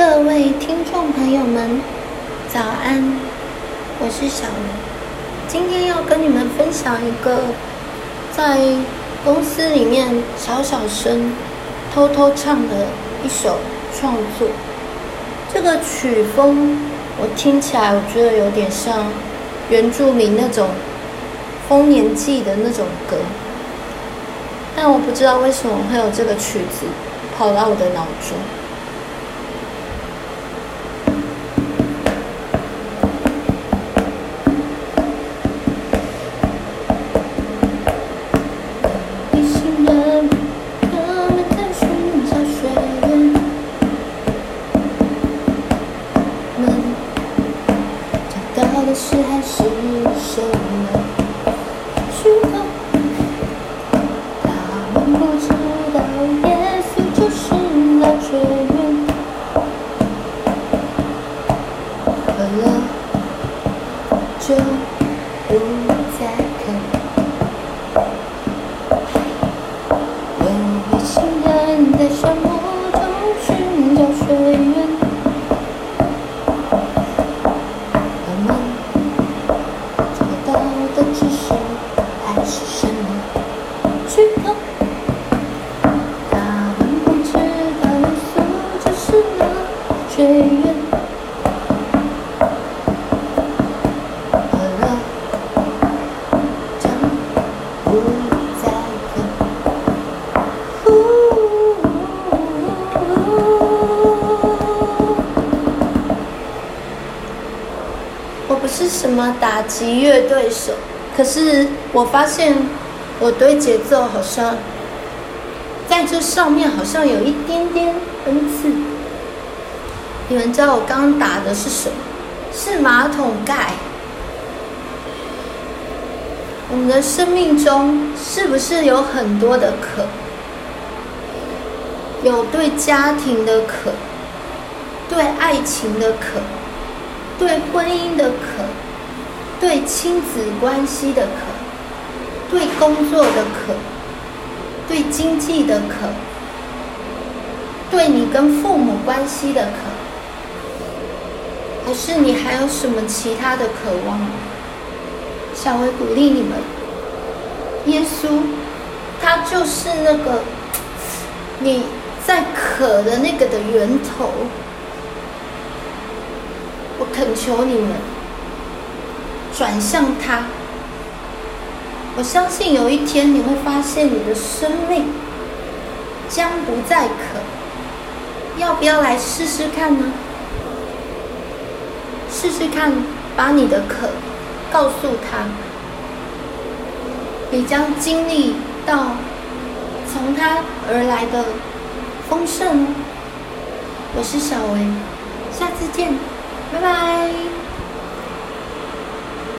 各位听众朋友们，早安！我是小薇，今天要跟你们分享一个在公司里面小小声偷偷唱的一首创作。这个曲风我听起来，我觉得有点像原住民那种丰年祭的那种歌，但我不知道为什么会有这个曲子跑到我的脑中。的是还是什么是什么打击乐队手，可是我发现我对节奏好像在这上面好像有一点点恩赐。你们知道我刚刚打的是什么？是马桶盖。我们的生命中是不是有很多的渴？有对家庭的渴，对爱情的渴，对婚姻的渴，对亲子关系的渴，对工作的渴，对经济的渴，对你跟父母关系的渴。还是你还有什么其他的渴望？小薇鼓励你们，耶稣，他就是那个你在渴的那个的源头。我恳求你们转向他。我相信有一天你会发现你的生命将不再渴。要不要来试试看呢？试试看，把你的渴告诉他，你将经历到从他而来的丰盛。我是小薇，下次见，拜拜。